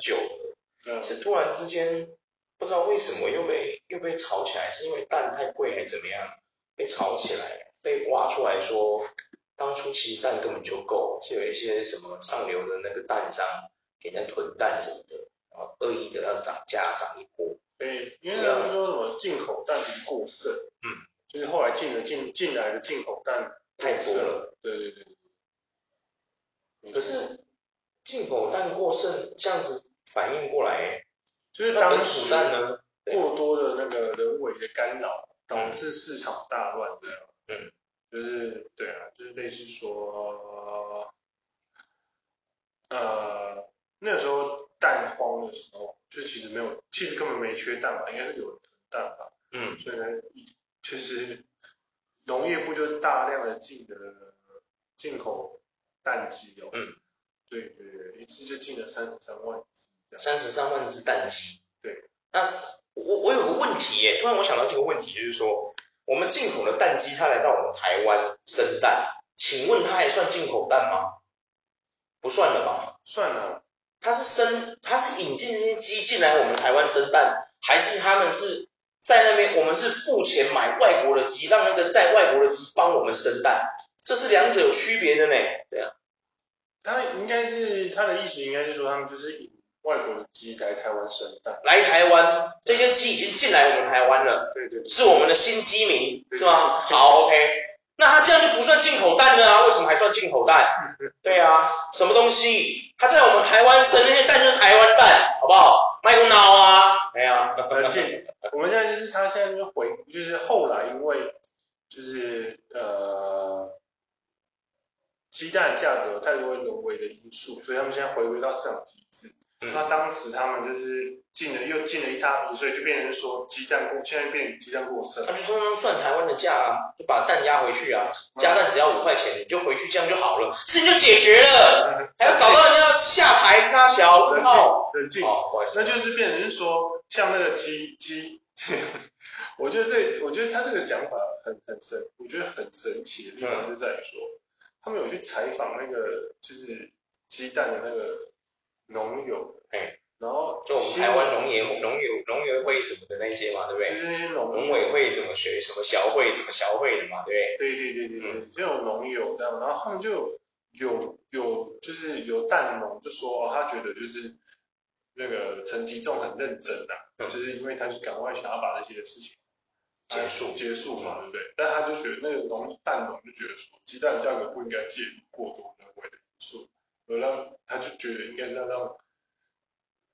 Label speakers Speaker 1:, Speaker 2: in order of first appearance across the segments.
Speaker 1: 久了。嗯。是突然之间不知道为什么又被又被炒起来，是因为蛋太贵还是怎么样？被炒起来。被挖出来说，当初其实蛋根本就够，是有一些什么上流的那个蛋商给人家囤蛋什么的，然后恶意的要涨价涨一波。
Speaker 2: 对，因为他们说什么进口蛋过剩，嗯，就是后来进的进进来的进口蛋
Speaker 1: 太多了。
Speaker 2: 对对对。
Speaker 1: 可是进口蛋过剩这样子反应过来，
Speaker 2: 就是当时蛋呢过多的那个人为的干扰，导致市场大乱这样。嗯，就是对啊，就是类似说，呃，那个时候蛋荒的时候，就其实没有，其实根本没缺蛋吧，应该是有蛋吧。嗯，所以呢，其实农业部就大量的进的进口蛋鸡哦。嗯，对对对，一次就进了三十三万只。
Speaker 1: 三十三万只蛋鸡。
Speaker 2: 对，
Speaker 1: 那我我有个问题耶，突然我想到这个问题，就是说。我们进口的蛋鸡，它来到我们台湾生蛋，请问它还算进口蛋吗？不算了吧？
Speaker 2: 算了。
Speaker 1: 它是生，它是引进这些鸡进来我们台湾生蛋，还是他们是在那边，我们是付钱买外国的鸡，让那个在外国的鸡帮我们生蛋？这是两者有区别的呢。对啊。
Speaker 2: 他应该是他的意思，应该是说他们就是引。外国的鸡来台湾生蛋，
Speaker 1: 来台湾，这些鸡已经进来我们台湾了，
Speaker 2: 对对，
Speaker 1: 是我们的新鸡民，是吗？好，OK，那它这样就不算进口蛋了啊？为什么还算进口蛋？对啊，什么东西？它在我们台湾生那些蛋就是台湾蛋，好不好？卖个脑啊？没有，
Speaker 2: 很近。我们现在就是它现在就回，就是后来因为就是呃鸡蛋价格太多人为的因素，所以他们现在回归到市场机制。那当时他们就是进了又进了一大批，所以就变成说鸡蛋过，现在变鸡蛋过剩。
Speaker 1: 他就通通算台湾的价啊，就把蛋压回去啊，加蛋只要五块钱，你就回去这样就好了，事情就解决了，还要搞到人家要下台杀小号。
Speaker 2: 冷静，那就是变成是说，像那个鸡鸡，我觉得这我觉得他这个讲法很很神，我觉得很神奇的地方就在于说，他们有去采访那个就是鸡蛋的那个。农友，
Speaker 1: 哎，
Speaker 2: 然后
Speaker 1: 就我们台湾农业农友农业会什么的那些嘛，对不对？
Speaker 2: 就是那些农
Speaker 1: 农委会什么学什么小会什么小会的嘛，对不
Speaker 2: 对？对对对对对，就有农友这样，然后他们就有有有就是有蛋农就说，哦，他觉得就是那个陈吉仲很认真呐，嗯，就是因为他是赶快想要把这些事情
Speaker 1: 结束
Speaker 2: 结束嘛，对不对？但他就觉得那个农蛋农就觉得说，鸡蛋价格不应该介入过多人为的因素。有让他就觉得应该是要让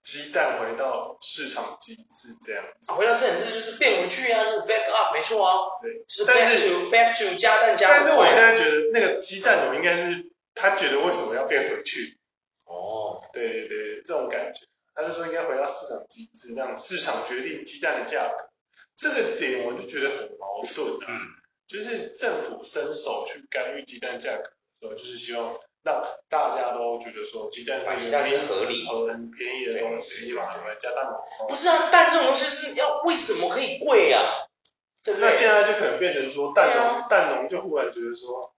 Speaker 2: 鸡蛋回到市场机制这样子，
Speaker 1: 回到这件事就是变回去啊，就是 back up，没错啊，
Speaker 2: 对，
Speaker 1: 是 back to back to 加蛋加。
Speaker 2: 但是我现在觉得那个鸡蛋，我应该是他觉得为什么要变回去？
Speaker 1: 哦，
Speaker 2: 对对对，这种感觉，他就说应该回到市场机制，让市场决定鸡蛋的价格。这个点我就觉得很矛盾啊，嗯，就是政府伸手去干预鸡蛋价格，的时候就是希望。让大家都觉得说鸡蛋是一个合理、很便宜的东西嘛，对不对？加蛋黄。
Speaker 1: 不是啊，蛋这种东西是要为什么可以贵啊？对不对？
Speaker 2: 那现在就可能变成说蛋农，啊、蛋农就忽然觉得说，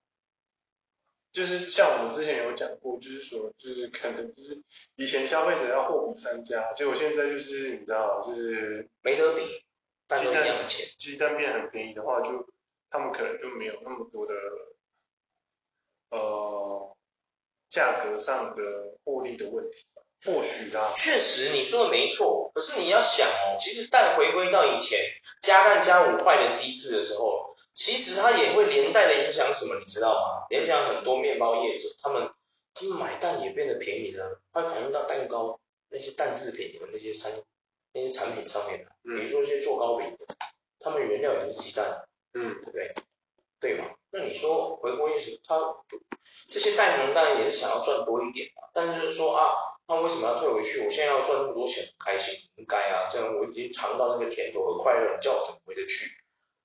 Speaker 2: 就是像我们之前有讲过，就是说，就是可能就是以前消费者要货比三家，结果现在就是你知道，就是
Speaker 1: 没得比，蛋都一样的钱，
Speaker 2: 鸡蛋变很便宜的话，就他们可能就没有那么多的，呃。价格上的获利的问题，或许啊，
Speaker 1: 确实你说的没错。可是你要想哦，其实蛋回归到以前加蛋加五块的机制的时候，其实它也会连带的影响什么，你知道吗？影响很多面包业者，他们他们买蛋也变得便宜了，会反映到蛋糕那些蛋制品的那些产那些产品上面的，比如说一些做糕饼的，他们原料也是鸡蛋，嗯，对不对？对吗？那你说回归业者，他这些蛋农当然也是想要赚多一点嘛，但是就是说啊，那为什么要退回去？我现在要赚那么多钱，开心，应该啊，这样我已经尝到那个甜头和快乐，你叫我怎么回得去？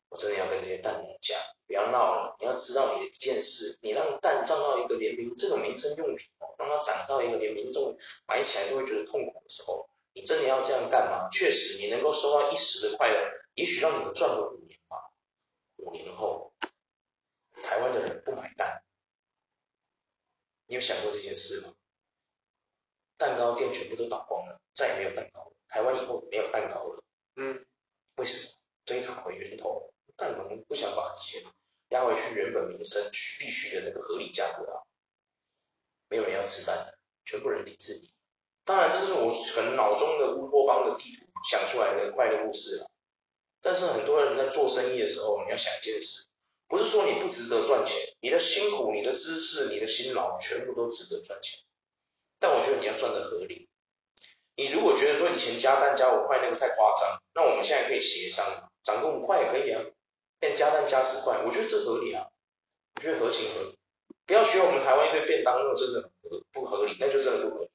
Speaker 1: 我真的要跟这些蛋农讲，不要闹了。你要知道你的一件事，你让蛋涨到一个连民这种民生用品哦，让它涨到一个连民众买起来都会觉得痛苦的时候，你真的要这样干吗？确实，你能够收到一时的快乐，也许让你们赚个五年吧。五年后，台湾的人不买单，你有想过这件事吗？蛋糕店全部都倒光了，再也没有蛋糕了。台湾以后没有蛋糕了。嗯，为什么？追查回源头，蛋农不想把钱压回去原本民生必须的那个合理价格啊。没有人要吃蛋的，全部人抵制你。当然，这是我可能脑中的乌托邦的地图想出来的快乐故事了。但是很多人在做生意的时候，你要想一件事，不是说你不值得赚钱，你的辛苦、你的知识、你的辛劳，全部都值得赚钱。但我觉得你要赚的合理。你如果觉得说以前加蛋加五块那个太夸张，那我们现在可以协商，涨个五块也可以啊，变加蛋加十块，我觉得这合理啊，我觉得合情合理。不要学我们台湾一堆便当，那真的合不合理，那就真的不合理。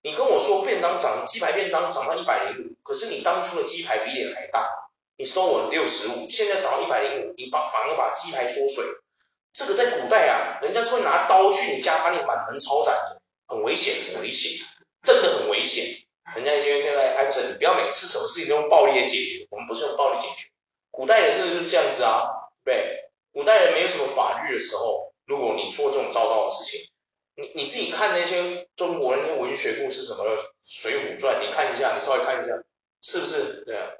Speaker 1: 你跟我说便当涨，鸡排便当涨到一百零五，可是你当初的鸡排比脸还大，你收我六十五，现在涨到一百零五，你把反而把鸡排缩水，这个在古代啊，人家是会拿刀去你家把你满门抄斩的，很危险，很危险，真的很危险。人家因为现在艾弗森，你不要每次什么事情都用暴力来解决，我们不是用暴力解决。古代人真的就是这样子啊，对，古代人没有什么法律的时候，如果你做这种糟糕的事情，你你自己看那些中国人那些文学故事什么的，《水浒传》，你看一下，你稍微看一下，是不是？对啊，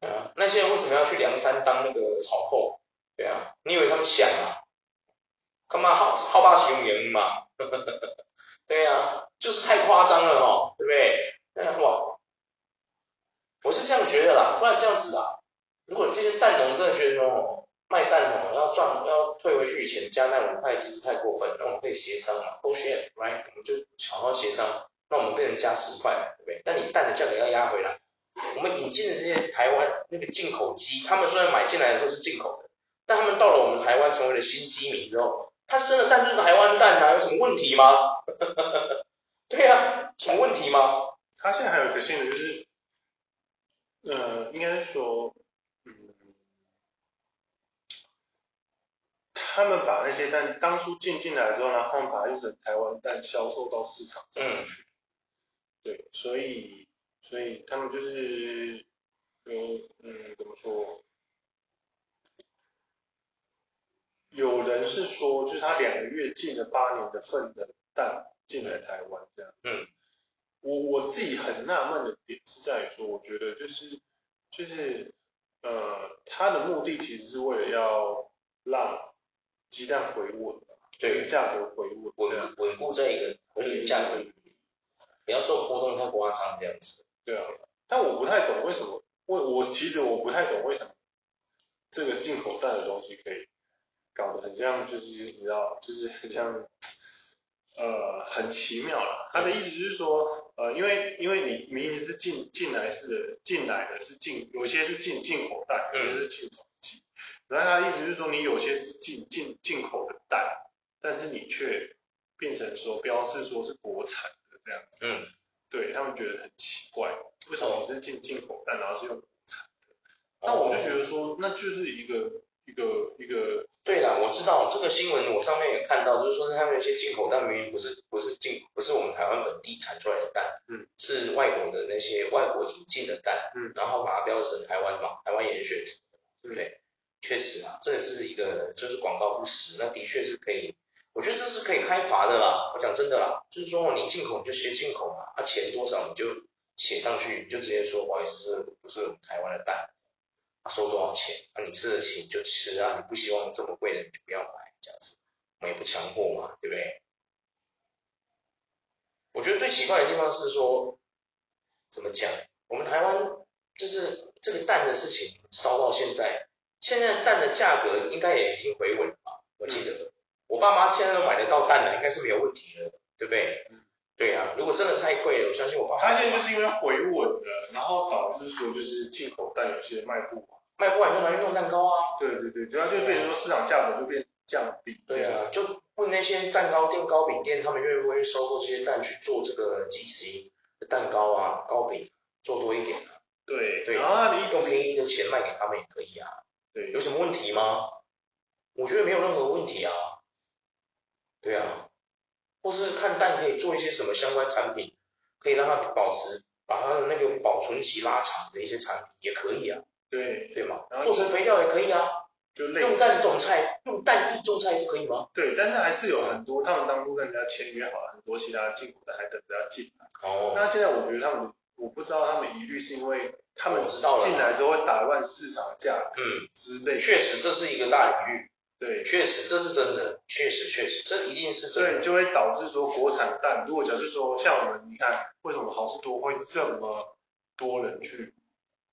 Speaker 1: 啊，那些人为什么要去梁山当那个草寇？对啊，你以为他们想啊？干嘛好好霸雄赢嘛？对啊，就是太夸张了哦，对不对？哎呀，哇！我是这样觉得啦，不然这样子啊，如果这些蛋农真的觉得哦，卖蛋哦要赚要退回去以前加那五块，其实太过分，那我们可以协商嘛，bullshit，right？我们就好好协商，那我们变成加十块，对不对？但你蛋的价格要压回来。引进的这些台湾那个进口鸡，他们虽然买进来的时候是进口的，但他们到了我们台湾成为了新鸡民之后，他生的蛋就是台湾蛋啊，有什么问题吗？对呀、啊，什么问题吗？
Speaker 2: 他现在还有一个新的，就是，呃，应该是说，嗯，他们把那些蛋当初进进来之后，然后他们把它用成台湾蛋销售到市场上去。嗯、对，所以，所以他们就是，有嗯，怎么说？有人是说，就是他两个月进了八年的份的蛋进来台湾这样。嗯。我我自己很纳闷的点是在于说，我觉得就是就是呃，他的目的其实是为了要让鸡蛋回稳，对，价格回稳，
Speaker 1: 稳稳固在一个合理的价格，不要受波动太夸张这样子。
Speaker 2: 对啊，但我不太懂为什么，为我其实我不太懂为什么这个进口蛋的东西可以搞得很像，就是你知道，就是很像。呃，很奇妙啦。他的意思就是说，呃，因为因为你明明是进进来是进来的是进，有些是进进口蛋，有些是进口鸡。然后他的意思就是说，你有些是进进进口的蛋，但是你却变成说标示说是国产的这样子。嗯。对他们觉得很奇怪，为什么你是进进口蛋，然后是用国产的？那我就觉得说，那就是一个。一个一个，
Speaker 1: 对啦，我知道这个新闻，我上面也看到，就是说他们有些进口蛋明明不是不是进不是我们台湾本地产出来的蛋，嗯，是外国的那些外国引进的蛋，嗯，然后把它标成台湾嘛，台湾严选，对不对？确实啊，这也是一个就是广告不实，那的确是可以，我觉得这是可以开罚的啦。我讲真的啦，就是说你进口你就写进口嘛，啊、钱多少你就写上去，你就直接说不好意思，这不是台湾的蛋。收多少钱？啊、你吃得起你就吃啊，你不希望这么贵的你就不要买，这样子，我们也不强迫嘛，对不对？我觉得最奇怪的地方是说，怎么讲？我们台湾就是这个蛋的事情烧到现在，现在蛋的价格应该也已经回稳了吧？我记得、我爸妈现在都买得到蛋了，应该是没有问题了，对不对？嗯、对呀、啊，如果真的太贵了，我相信我爸妈。
Speaker 2: 他现在就是因为回稳了，然后导致说就是进口蛋有些卖不完。
Speaker 1: 卖不完就拿去弄蛋糕啊！
Speaker 2: 对对对，主要就是变成说市场价格就变降低。
Speaker 1: 对啊，就问那些蛋糕店、糕饼店，他们愿不愿意收购这些蛋去做这个即食蛋糕啊、糕饼，做多一点啊？
Speaker 2: 对
Speaker 1: 对，啊，你用便宜的钱卖给他们也可以啊。
Speaker 2: 对，
Speaker 1: 有什么问题吗？我觉得没有任何问题啊。对啊，或是看蛋可以做一些什么相关产品，可以让它保持，把它的那个保存期拉长的一些产品也可以啊。
Speaker 2: 对，
Speaker 1: 对嘛，做成肥料也可以啊。
Speaker 2: 就
Speaker 1: 用蛋种菜，用蛋液种菜不可以吗？
Speaker 2: 对，但是还是有很多，他们当初跟人家签约好了，很多其他进口的还等着要进来。
Speaker 1: 哦。
Speaker 2: 那现在我觉得他们，我不知道他们疑虑是因为他们进来之后会打乱市场价格，嗯，之类。
Speaker 1: 确实这是一个大领域。
Speaker 2: 对，
Speaker 1: 确实这是真的，确实确实这一定是真的。
Speaker 2: 对，就会导致说国产蛋，如果假设说像我们，你看为什么好事多会这么多人去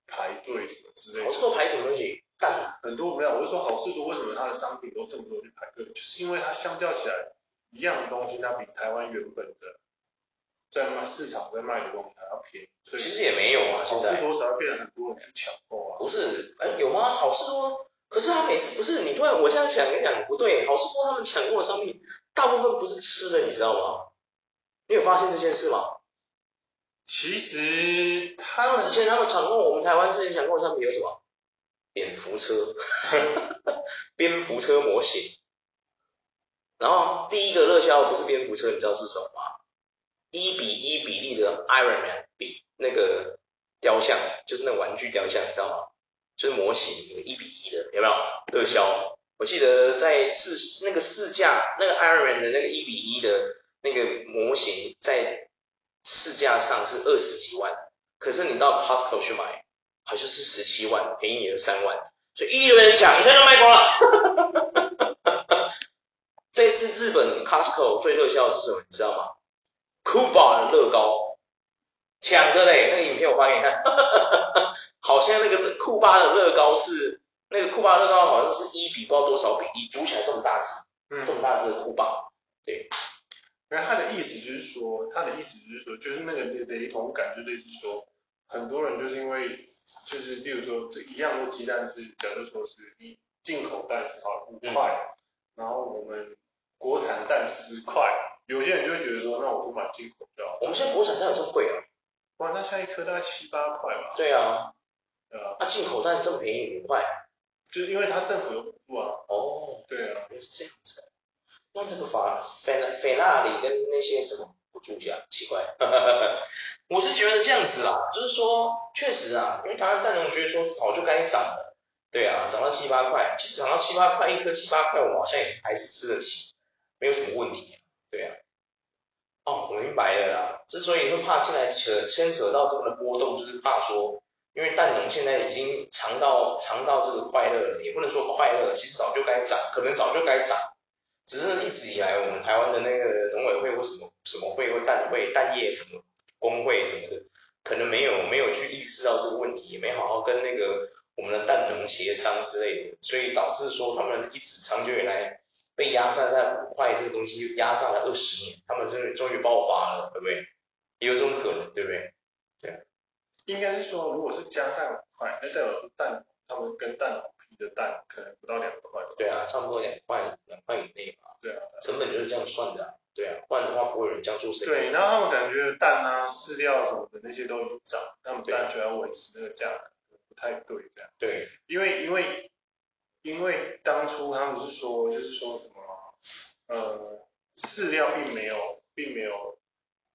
Speaker 2: 排队什么之类的？
Speaker 1: 好事多排什么东西？
Speaker 2: 蛋很多没有，我是说好事多为什么它的商品都这么多人去排队？就是因为它相较起来，一样的东西，它比台湾原本的在卖市场在卖的东西还要便宜。所以
Speaker 1: 其实也没有啊，现在
Speaker 2: 好事多才会变得很多人去抢购啊。
Speaker 1: 不是，哎，有吗？好事多，可是他每次不是你突然我这样想一想不对，好市多他们抢购的商品大部分不是吃的，你知道吗？你有发现这件事吗？
Speaker 2: 其实他们
Speaker 1: 之前他们抢购我们台湾之前抢购的商品有什么？蝙蝠车，蝙蝠车模型，然后第一个热销不是蝙蝠车，你知道是什么吗？一比一比例的 Iron Man 比那个雕像，就是那个玩具雕像，你知道吗？就是模型一个一比一的，有没有？热销，我记得在市那个市价，那个 Iron 的那个一比一的那个模型，在市价上是二十几万，可是你到 Costco 去买。好像是十七万，便宜你了三万，所以一堆人抢，一下就卖光了。这次日本 Costco 最热销的是什么？你知道吗？Cuba 的乐高，抢的嘞，那个影片我发给你看，好像那个库巴的乐高是那个库巴乐高好像是一比不知道多少比例，组起来这么大只，嗯，这么大只的库巴，对。
Speaker 2: 然后他的意思就是说，他的意思就是说，就是那个雷同感，就类似说，很多人就是因为。就是，例如说，这一样的鸡蛋是，假如说是一进口蛋是好五块，嗯，然后我们国产蛋十块，有些人就会觉得说，那我不买进口就好。
Speaker 1: 我们现在国产蛋有这么贵啊？
Speaker 2: 哇，那像一颗大概七八块吧？
Speaker 1: 对啊，
Speaker 2: 对啊，
Speaker 1: 那进口蛋这么便宜五块，
Speaker 2: 就是因为它政府有补助啊。
Speaker 1: 哦，
Speaker 2: 对啊，
Speaker 1: 原来是这样子。那这个法菲菲纳里跟那些怎么？不住下，奇怪，我是觉得这样子啦，就是说，确实啊，因为台湾蛋农觉得说早就该涨了，对啊，涨到七八块，其实涨到七八块一颗七八块，我好像也还是吃得起，没有什么问题，对啊。哦，我明白了啦，之所以会怕进来扯牵扯到这个的波动，就是怕说，因为蛋农现在已经尝到尝到这个快乐了，也不能说快乐，其实早就该涨，可能早就该涨。只是一直以来，我们台湾的那个农委会或什么什么会或蛋会、蛋业什么工会什么的，可能没有没有去意识到这个问题，也没好好跟那个我们的蛋农协商之类的，所以导致说他们一直长久以来被压榨在五块这个东西压榨了二十年，他们终于终于爆发了，对不对？也有这种可能，对不对？对啊，
Speaker 2: 应该是说，如果是加蛋五块，那代表说蛋他们跟蛋皮。的蛋可能不到两块，
Speaker 1: 对啊，差不多两块，两块以内吧。
Speaker 2: 对啊，
Speaker 1: 成本就是这样算的，对啊，不然的话不会有人这样做。
Speaker 2: 对，然后他们感觉蛋啊、饲料什么的那些都已经涨，他们蛋就要维持那个价格，不太对这样。
Speaker 1: 对，
Speaker 2: 因为因为因为当初他们是说，就是说什么，呃，饲料并没有并没有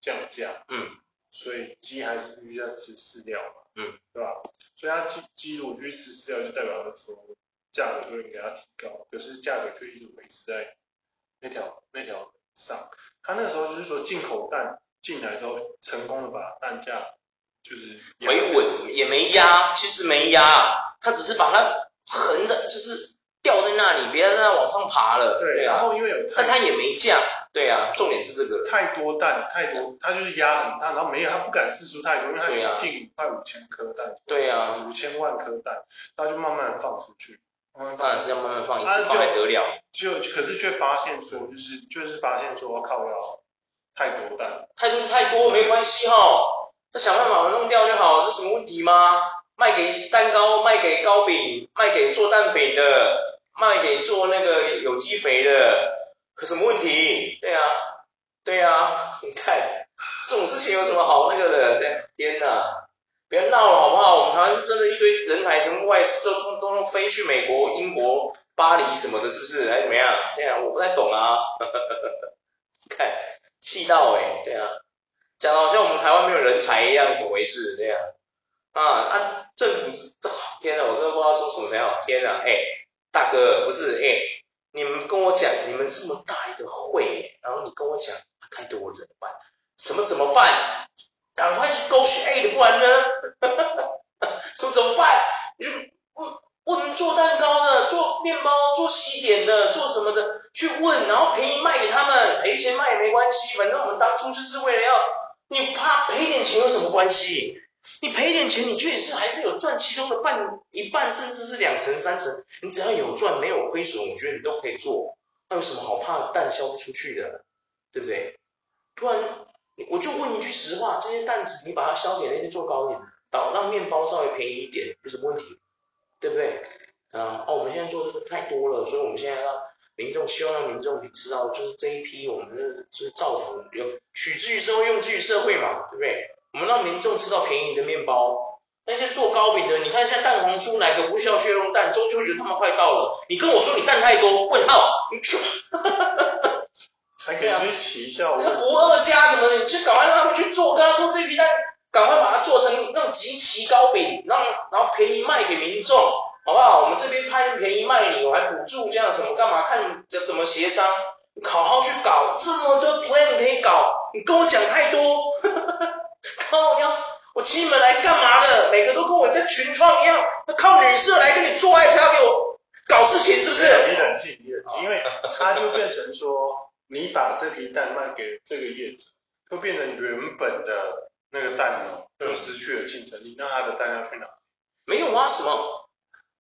Speaker 2: 降价，
Speaker 1: 嗯，
Speaker 2: 所以鸡还是继续在吃饲料嘛。
Speaker 1: 嗯，
Speaker 2: 对吧？所以它鸡鸡如果继续吃饲料，就代表说价格就应该要提高，可是价格却一直维持在那条那条上。他那个时候就是说进口蛋进来之后，成功的把蛋价就是
Speaker 1: 维稳，也没压，其实没压，他只是把它横着，就是吊在那里，别让它往上爬了。
Speaker 2: 对，然后因为有，
Speaker 1: 但它也没降。对啊，重点是这个。
Speaker 2: 太多蛋，太多，它就是压很大，然后没有，它不敢释出太多，因为它有近快五千颗蛋。
Speaker 1: 对啊，
Speaker 2: 五千万颗蛋，它就慢慢放出去。
Speaker 1: 当然是要慢慢放，一次放还得了。
Speaker 2: 就可是却发现说，就是就是发现说，靠要太多蛋，
Speaker 1: 太多太多没关系哈，他想办法弄掉就好，这什么问题吗？卖给蛋糕，卖给糕饼，卖给做蛋饼的，卖给做那个有机肥的。可什么问题？对啊，对啊，你看这种事情有什么好那个的？对天哪，别闹了好不好？我们台湾是真的一堆人才，全部外都都都飞去美国、英国、巴黎什么的，是不是？还怎么样？对啊，我不太懂啊。看，气到哎、欸，对啊，讲的好像我们台湾没有人才一样，怎么回事？对啊，啊啊，政府，天哪，我真的不知道说什么才好。天哪，哎、大哥，不是，哎、你们跟我讲，你们这么大一个会，然后你跟我讲太多人怎么办？什么怎么办？赶快去勾去 A 的，不然呢？说怎么办？你问问做蛋糕的，做面包，做西点的，做什么的，去问，然后便宜卖给他们，赔钱卖也没关系，反正我们当初就是为了要，你怕赔点钱有什么关系？你赔点钱，你就也是还是有赚其中的半一半，甚至是两成三成，你只要有赚没有亏损，我觉得你都可以做，那有什么好怕蛋销不出去的，对不对？突然。我就问一句实话，这些蛋子你把它削给那些做糕点，导让面包稍微便宜一点，有什么问题？对不对？啊，哦，我们现在做这个太多了，所以我们现在让民众，希望让民众可以知道，就是这一批我们的就是造福，有取之于社会，用之于社会嘛，对不对？我们让民众吃到便宜的面包，那些做糕饼的，你看现在蛋黄酥哪个不需要血肉蛋？中秋节他妈快到了，你跟我说你蛋太多，问号，你哈哈哈哈。
Speaker 2: 还可以去奇效，
Speaker 1: 那不二家什么的，你就赶快让他们去做，跟他说这批蛋，赶快把它做成那种即期糕饼，让然后便宜卖给民众，好不好？我们这边拍便宜卖你，我还补助这样什么干嘛？看怎怎么协商，你好好去搞，这么多 plan 可以搞，你跟我讲太多，靠要我请你们来干嘛的？每个都跟我跟群创一样，那靠女色来跟你做爱才要给我搞事情，是不是？
Speaker 2: 你冷静，你冷静，因为他就变成说。你把这批蛋卖给这个业者，就变成原本的那个蛋农，就失去了竞争力。那他的蛋要去哪？
Speaker 1: 没有啊，什么？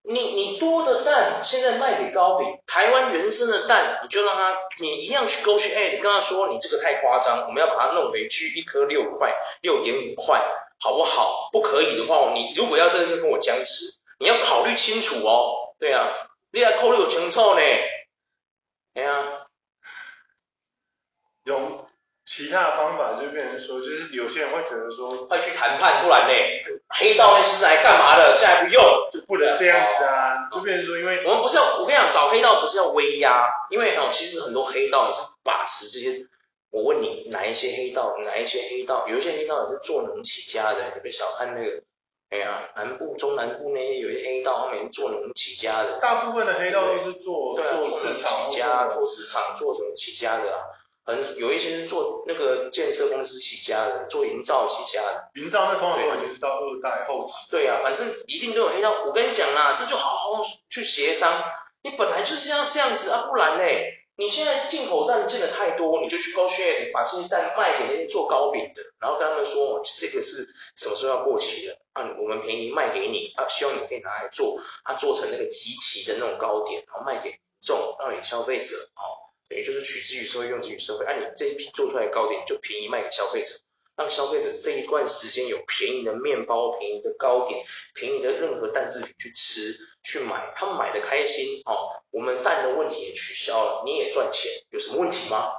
Speaker 1: 你你多的蛋现在卖给高饼，台湾原生的蛋，你就让他，你一样去勾去。哎，你跟他说，你这个太夸张，我们要把它弄回去，一颗六块，六点五块，好不好？不可以的话，你如果要在这跟我僵持，你要考虑清楚哦。对啊，你还扣六清楚呢。哎呀。
Speaker 2: 用其他的方法就变成说，就是有些人会觉得说，
Speaker 1: 快去谈判，不然呢，黑道那些是来干嘛的？现在不用，
Speaker 2: 就不能这样子啊，就变成说，因为
Speaker 1: 我们不是要，我跟你讲，找黑道不是要威压，因为哦，其实很多黑道也是把持这些。我问你，哪一些黑道？哪一些黑道？有一些黑道也是做农起家的，你别小看那个，哎呀，南部、中南部那些有些黑道，他们是做农起家的。
Speaker 2: 大部分的黑道都是做
Speaker 1: 对做
Speaker 2: 市场
Speaker 1: 起家，做市场，做什么起家的啊？很有一些是做那个建设公司起家的，做营造起家的。
Speaker 2: 营造那通常都已经是到二代后期。
Speaker 1: 对啊，反正一定都有黑道。我跟你讲啦，这就好好去协商。你本来就是要这样子啊，不然呢？你现在进口蛋进的太多，你就去 GoShare 把这些蛋卖给那些做糕饼的，然后跟他们说，这个是什么时候要过期了？啊，我们便宜卖给你啊，希望你可以拿来做，啊，做成那个集齐的那种糕点，然后卖给民众，让给消费者哦。等于就是取之于社会，用之于社会。按、你这一批做出来的糕点，就便宜卖给消费者，让消费者这一段时间有便宜的面包、便宜的糕点、便宜的任何蛋制品去吃、去买，他们买的开心哦。我们蛋的问题也取消了，你也赚钱，有什么问题吗？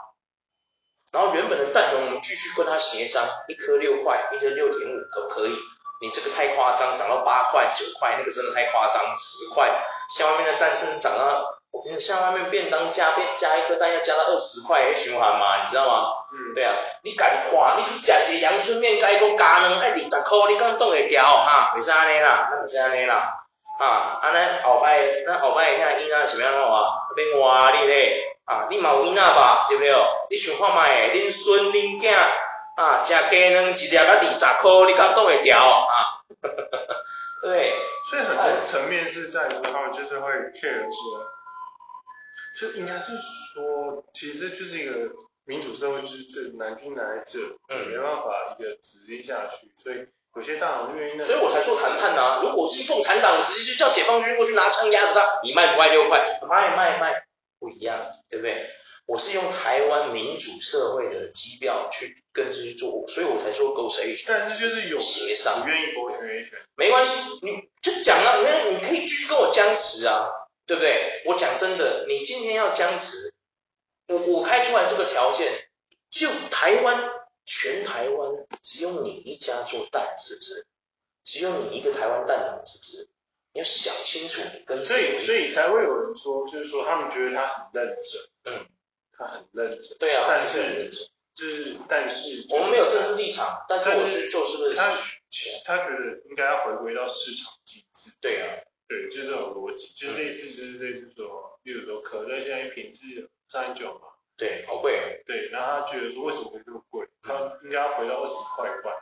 Speaker 1: 然后原本的蛋呢，我们继续跟他协商，一颗六块，一颗六点五，可不可以？你这个太夸张，涨到八块、九块，那个真的太夸张，十块，像外面的蛋甚至涨到。你像外面便当加便加一颗蛋要加到二十块，循环嘛，你知道吗？嗯，对啊，你家己看，你去食一个阳春面，加一个加两爱二十块，你敢冻会掉哈？袂使安尼啦，咱袂使安尼啦，啊，安尼后摆，咱后摆遐囡仔是要安怎啊？免活你咧，啊，你嘛有囡仔吧？对不对？你想看觅，恁孙恁囝啊，食鸡卵一粒啊二十块，你敢冻会掉啊？对，
Speaker 2: 所以很多层面是在于说，他们就是会 care 说。就应该是说，其实就是一个民主社会，就是这南军来这，嗯，没办法一个指令下去，所以有些大佬愿意那，
Speaker 1: 所以我才说谈判呐。如果是共产党，直接就叫解放军过去拿枪压着他，你卖不卖六块？卖卖卖，不一样，对不对？我是用台湾民主社会的基调去跟这去做，所以我才说 go 谁？
Speaker 2: 但是就是有
Speaker 1: 协商，
Speaker 2: 不愿意勾选一选，
Speaker 1: 没关系，你就讲啊，你你可以继续跟我僵持啊。对不对？我讲真的，你今天要僵持，我我开出来这个条件，就台湾全台湾只有你一家做蛋，是不是？只有你一个台湾蛋农，是不是？你要想清楚跟
Speaker 2: 所以所以才会有人说，就是说他们觉得他很认真，嗯，他很认真，
Speaker 1: 对啊，
Speaker 2: 但是就是但是
Speaker 1: 我们没有政治立场，但是我是就事论
Speaker 2: 事，他他觉得应该要回归到市场机制，
Speaker 1: 对啊，对，
Speaker 2: 就是这种逻辑，就是类似就是类似说，比如说可乐现在一瓶是三十九嘛，
Speaker 1: 对，好贵哦，
Speaker 2: 对，然后他觉得说为什么会这么贵？他应该要回到二十块一罐。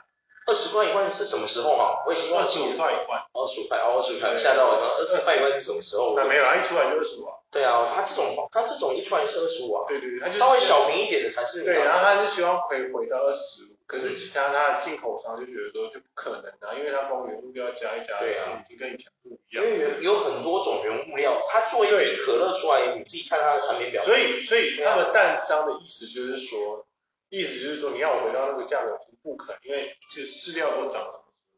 Speaker 1: 二十块一罐是什么时候啊？我已经忘记了。
Speaker 2: 二十五块一罐。
Speaker 1: 二十五块，二十五块，吓到我了。二十块一罐是什么时候？
Speaker 2: 那没有，他一出来就二十五啊。
Speaker 1: 对啊，他这种，他这种一出来是二十五啊。
Speaker 2: 对对对，他
Speaker 1: 稍微小瓶一点的才是。
Speaker 2: 对，然后他就希望可以回到二十五，可是其他他的进口商就觉得说就不可能啊，因为他光原物料加一加，对啊，已经跟以前不一样。
Speaker 1: 因为有很多种原物料，他做一瓶可乐出来，你自己看他的产品表。
Speaker 2: 所以，所以他们淡商的意思就是说。意思就是说，你要我回到那个价格是不可能，因为其实饲料都涨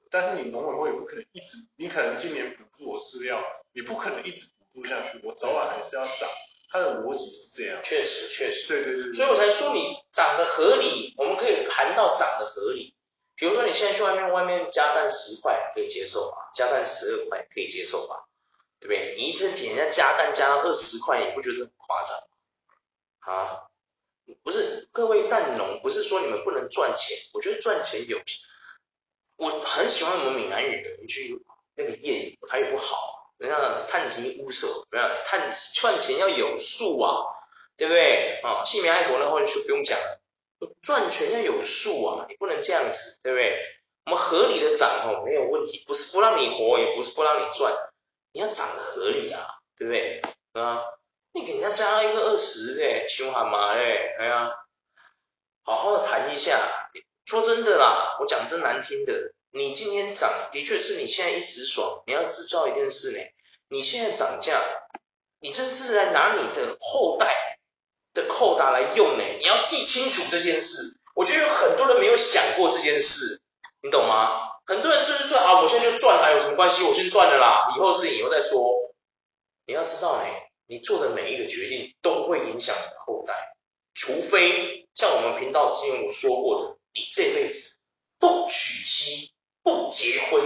Speaker 2: 但是你农委会也不可能一直，你可能今年补助我饲料，你不可能一直补助下去，我早晚还是要涨，它的逻辑是这样。
Speaker 1: 确实，确实。
Speaker 2: 对对对。
Speaker 1: 所以我才说你涨得合理，我们可以谈到涨得合理。比如说你现在去外面，外面加蛋十块可以接受吧？加蛋十二块可以接受吧？对不对？你一天给人家加蛋加到二十块，你不觉得很夸张？啊？不是各位蛋农，不是说你们不能赚钱，我觉得赚钱有，我很喜欢我们闽南语的一句那个谚语，它也不好，人家探钱乌手，怎么样？探赚钱要有数啊，对不对？啊，姓名爱国那话就不用讲了，赚钱要有数啊，你不能这样子，对不对？我们合理的涨哦，没有问题，不是不让你活，也不是不让你赚，你要涨合理啊，对不对？啊。你给人家加一个二十嘞，凶悍嘛嘞，哎呀，好好的谈一下。说真的啦，我讲真难听的，你今天涨，的确是你现在一时爽。你要制造一件事呢，你现在涨价，你这是在拿你的后代的扣打来用呢。你要记清楚这件事。我觉得有很多人没有想过这件事，你懂吗？很多人就是说啊，我现在就赚，还有什么关系？我先赚了啦，以后事情以后再说。你要知道呢。你做的每一个决定都会影响你的后代，除非像我们频道之前我说过的，你这辈子不娶妻、不结婚、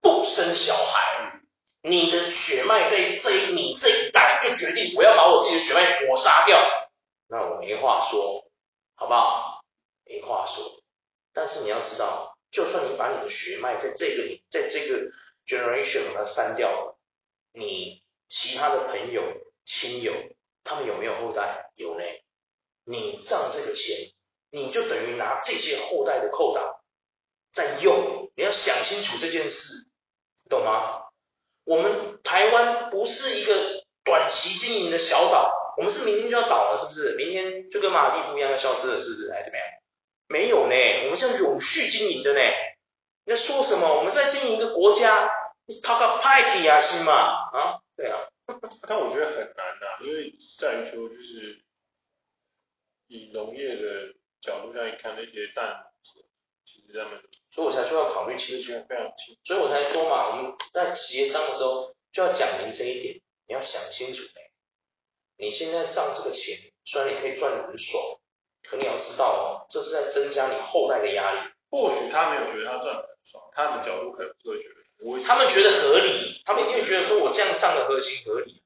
Speaker 1: 不生小孩，你的血脉在这一你这一代就决定我要把我自己的血脉抹杀掉，那我没话说，好不好？没话说。但是你要知道，就算你把你的血脉在这个你在这个 generation 把它删掉了，你其他的朋友。亲友，他们有没有后代？有呢。你赚这个钱，你就等于拿这些后代的扣打在用。你要想清楚这件事，懂吗？我们台湾不是一个短期经营的小岛，我们是明天就要倒了，是不是？明天就跟马尔地夫一样要消失了，是不是？还怎么样？没有呢，我们是要永续经营的呢。你在说什么？我们是在经营一个国家，你讨个派体啊，是吗？啊，对啊。
Speaker 2: 但我觉得很难呐、啊，因为在于说，就是以农业的角度上一看，那些蛋，其实他们，
Speaker 1: 所以我才说要考虑，其实非常清，所以我才说嘛，我们在协商的时候就要讲明这一点，你要想清楚嘞。你现在赚这个钱，虽然你可以赚得很爽，可你要知道哦，这是在增加你后代的压力。
Speaker 2: 或许他没有觉得他赚得很爽，他的角度可能就会觉得。
Speaker 1: 他们觉得合理，他们一定会觉得说，我这样涨的合情合理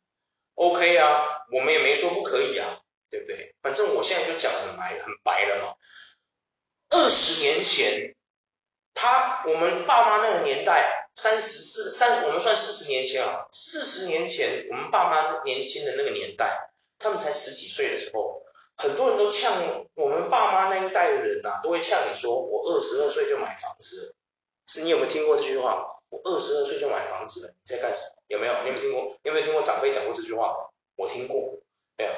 Speaker 1: ，OK 啊，我们也没说不可以啊，对不对？反正我现在就讲得很白很白了嘛。二十年前，他我们爸妈那个年代，三十四三，我们算四十年前啊，四十年前我们爸妈年轻的那个年代，他们才十几岁的时候，很多人都呛我们爸妈那一代的人啊，都会呛你说，我二十二岁就买房子，是你有没有听过这句话？我二十二岁就买房子了，你在干什么？有没有？你有没有听过？你有没有听过长辈讲过这句话？我听过，没有？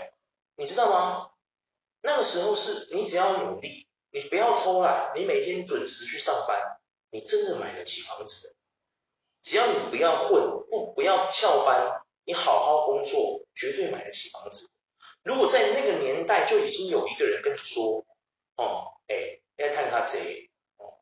Speaker 1: 你知道吗？那个时候是你只要努力，你不要偷懒，你每天准时去上班，你真的买得起房子的。只要你不要混，不不要翘班，你好好工作，绝对买得起房子。如果在那个年代就已经有一个人跟你说，哦，哎，要探他贼，哦，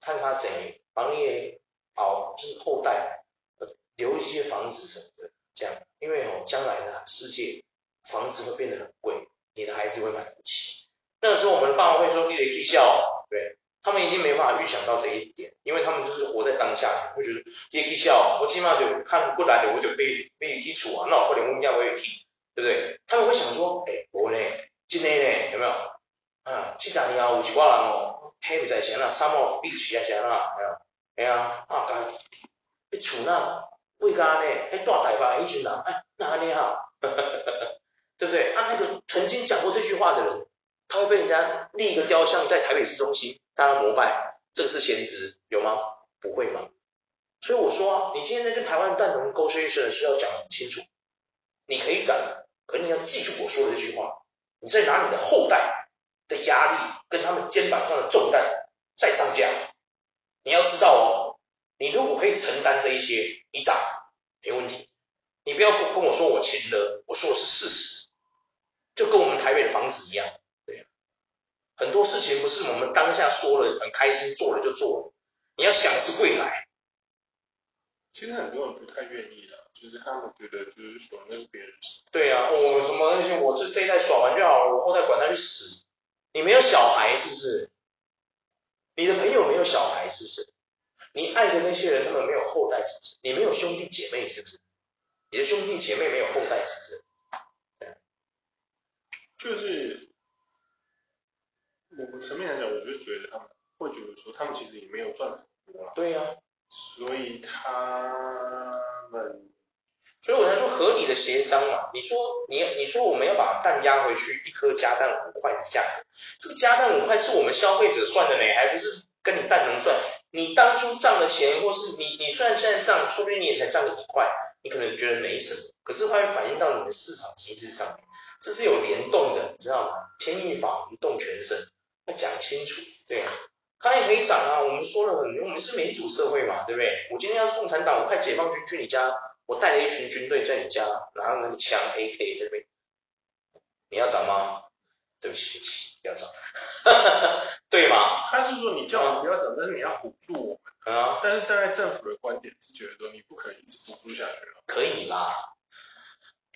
Speaker 1: 探他贼，帮你。好，就是后代呃留一些房子什么的，这样，因为哦将来的世界房子会变得很贵，你的孩子会买不起。那个时候我们的爸妈会说你得去孝，对，他们一定没办法预想到这一点，因为他们就是活在当下，会觉得也可以笑，我起码就看过来的，我就被被去处啊，那我可能问一下我也去，对不对？他们会想说，哎，我呢，今天呢，有没有？啊，去哪里啊？有几挂人哦，黑不在线啦，沙漠比起啊线啦，哎呀，哎呀，啊，家一处那为家呢，还大台吧，一群人，哎，那你好，对不对？啊，那个曾经讲过这句话的人。他会被人家立一个雕像在台北市中心，大家膜拜，这个是先知有吗？不会吗？所以我说啊，你今天在跟台湾蛋农 negotiation 的时候要讲很清楚，你可以涨，可你要记住我说的这句话，你在拿你的后代的压力跟他们肩膀上的重担再涨价，你要知道哦，你如果可以承担这一些，你涨没问题，你不要跟我说我钱了，我说的是事实，就跟我们台北的房子一样。对呀很多事情不是我们当下说了很开心，做了就做了。你要想的是未来。
Speaker 2: 其实很多人不太愿意，就是他们觉得就是说那是别人。
Speaker 1: 对啊，我、哦、什么东西，我是这一代耍完就好了，我后代管他去死。你没有小孩是不是？你的朋友没有小孩是不是？你爱的那些人他们没有后代是不是？你没有兄弟姐妹是不是？你的兄弟姐妹没有后代是不是？对，
Speaker 2: 就是。我们层面来讲，我就觉得他们会觉得说，他们其实也没有赚很多啦。
Speaker 1: 对呀、啊，
Speaker 2: 所以他们，
Speaker 1: 所以我才说合理的协商嘛。你说你你说我们要把蛋压回去，一颗加蛋五块的价格，这个加蛋五块是我们消费者算的呢，还不是跟你蛋农算。你当初涨的钱，或是你你虽然现在涨，说不定你也才涨了一块，你可能觉得没什么，可是它会反映到你的市场机制上面，这是有联动的，你知道吗？牵一发而动全身。要讲清楚，对，它也可以涨啊。我们说了很多，我们是民主社会嘛，对不对？我今天要是共产党，我派解放军去你家，我带了一群军队在你家，拿着那个枪 AK 在这边，你要找吗？对不起，对不起，不要找，对吗？
Speaker 2: 他是说你叫我们不要找，但是你要补助我们
Speaker 1: 啊。
Speaker 2: 但是站在政府的观点是觉得说你不可以一直补助下去了。
Speaker 1: 可以啦，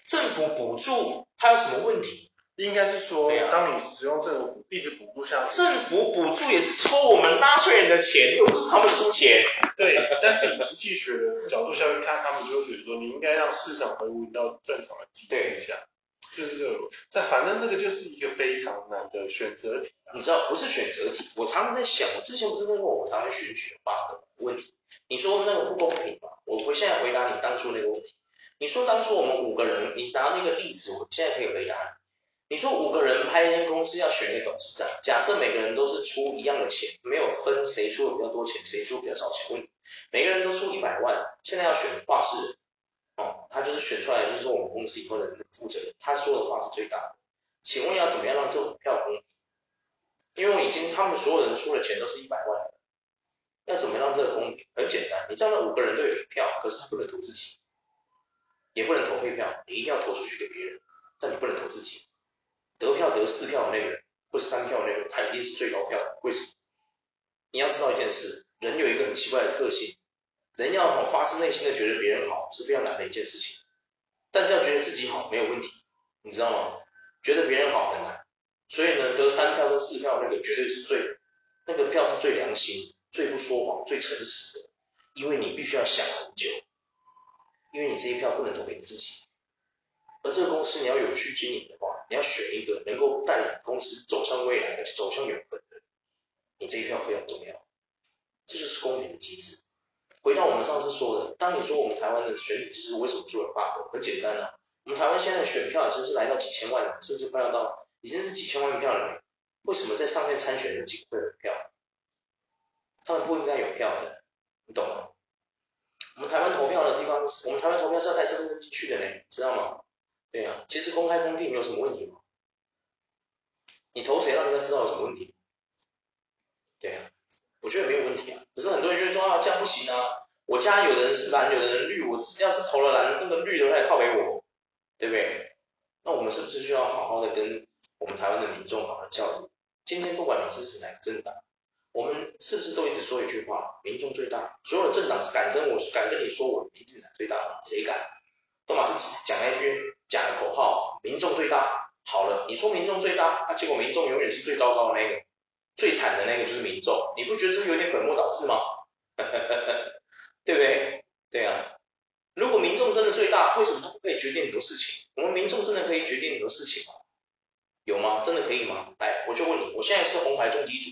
Speaker 1: 政府补助它有什么问题？
Speaker 2: 应该是说，当你使用政府一直补助下去，
Speaker 1: 政府补助也是抽我们纳税人的钱，又不是他们出钱。
Speaker 2: 对，但是以经济学的角度下去看，他们就会觉得说，你应该让市场回归到正常的机制下，就是这个。但反正这个就是一个非常难的选择题，
Speaker 1: 你知道，不是选择题。我常常在想，我之前不是问过我台湾选举的 bug 问题，你说那个不公平吗？我我现在回答你当初那个问题。你说当初我们五个人，你拿那个例子，我现在可以回答你。你说五个人拍一间公司要选一个董事长，假设每个人都是出一样的钱，没有分谁出的比较多钱，谁出比较少钱。问每个人都出一百万，现在要选话事人，哦，他就是选出来就是说我们公司以后的人负责人，他说的话是最大的。请问要怎么样让这股票公平？因为我已经他们所有人出的钱都是一百万，要怎么让这个公平？很简单，你这样的五个人都有一票，可是他不能投自己，也不能投废票，你一定要投出去给别人，但你不能投自己。得票得四票的那个人，或是三票那个人，他一定是最高票的。为什么？你要知道一件事，人有一个很奇怪的特性，人要发自内心的觉得别人好是非常难的一件事情，但是要觉得自己好没有问题，你知道吗？觉得别人好很难，所以呢，得三票跟四票那个绝对是最，那个票是最良心、最不说谎、最诚实的，因为你必须要想很久，因为你这一票不能投给你自己，而这个公司你要有序经营的话。你要选一个能够带领公司走向未来，而且走向永恒的，你这一票非常重要，这就是公平的机制。回到我们上次说的，当你说我们台湾的选举机制为什么做了 bug，很简单啊，我们台湾现在的选票已经是来到几千万了，甚至快要到已经是几千万票了，为什么在上面参选的几个会票？他们不应该有票的，你懂吗？我们台湾投票的地方，我们台湾投票是要带身份证进去的呢，知道吗？对啊，其实公开公闭没有什么问题嘛。你投谁让人家知道有什么问题？对啊，我觉得没有问题啊。可是很多人就会说啊，这样不行啊。我家有的人是蓝，有的人绿，我要是投了蓝，那个绿的来靠给我，对不对？那我们是不是就要好好的跟我们台湾的民众好好教育？今天不管你支持哪个政党，我们是不是都一直说一句话：民众最大。所有的政党是敢跟我敢跟你说我民进党最大吗？谁敢？都马是讲那句假的口号，民众最大。好了，你说民众最大，那、啊、结果民众永远是最糟糕的那个，最惨的那个就是民众，你不觉得这有点本末倒置吗？对不对？对啊，如果民众真的最大，为什么他不可以决定很多事情？我们民众真的可以决定很多事情吗？有吗？真的可以吗？来，我就问你，我现在是红牌重机组，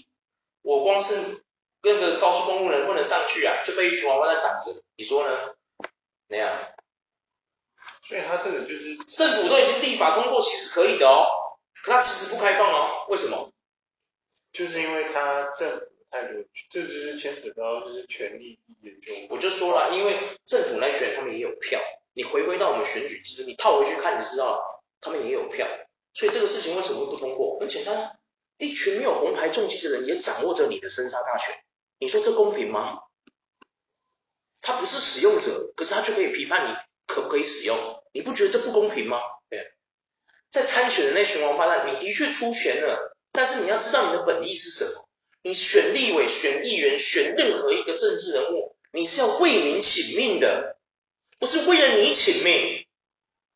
Speaker 1: 我光是跟个高速公路能不能上去啊，就被一群娃娃在挡着，你说呢？那样？
Speaker 2: 所以他这个就是
Speaker 1: 政府都已经立法通过，其实可以的哦，可他迟迟不开放哦，为什么？
Speaker 2: 就是因为他政府态度，这就是牵扯到就是权力研究。
Speaker 1: 我就说了，因为政府来选，他们也有票。你回归到我们选举制，你套回去看，你知道了，他们也有票。所以这个事情为什么会不通过？很简单啊，一群没有红牌重击的人也掌握着你的生杀大权，你说这公平吗？他不是使用者，可是他却可以批判你可不可以使用，你不觉得这不公平吗？对，在参选的那群王八蛋，你的确出钱了，但是你要知道你的本意是什么？你选立委、选议员、选任何一个政治人物，你是要为民请命的，不是为了你请命。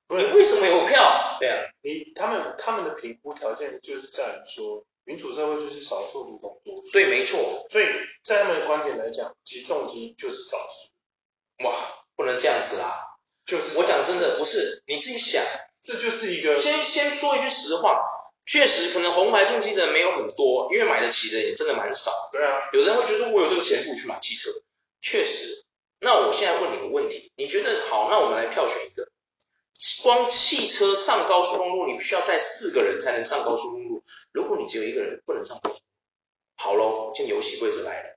Speaker 1: 你为什么有票？对啊，
Speaker 2: 你他们他们的评估条件就是在于说，民主社会就是少数服从多数。
Speaker 1: 对，没错。
Speaker 2: 所以在他们的观点来讲，其重机就是少数。
Speaker 1: 哇。
Speaker 2: 就是
Speaker 1: 我讲真的，不是你自己想，
Speaker 2: 这就是一个。
Speaker 1: 先先说一句实话，确实可能红牌重机的人没有很多，因为买得起的也真的蛮少。
Speaker 2: 对啊，
Speaker 1: 有人会觉得我有这个钱不去买汽车，确实。那我现在问你个问题，你觉得好？那我们来票选一个。光汽车上高速公路，你必须要载四个人才能上高速公路。如果你只有一个人，不能上高速。好喽，现在游戏规则来了，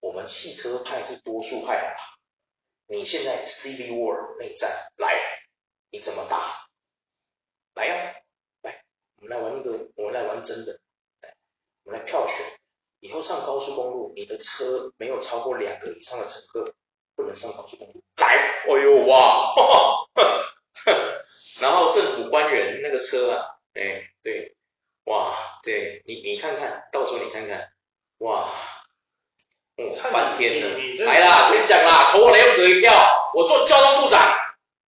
Speaker 1: 我们汽车派是多数派的。你现在 Civil War 内战来，你怎么打？来呀、啊，来，我们来玩一个，我们来玩真的，来，我们来票选。以后上高速公路，你的车没有超过两个以上的乘客，不能上高速公路。来，哎呦哇，哈哈。然后政府官员那个车啊，哎，对，哇，对你你看看到时候你看看，哇，哦，翻天了，来啦，我跟你讲啦，投我雷勇哲一票，我做交通部长，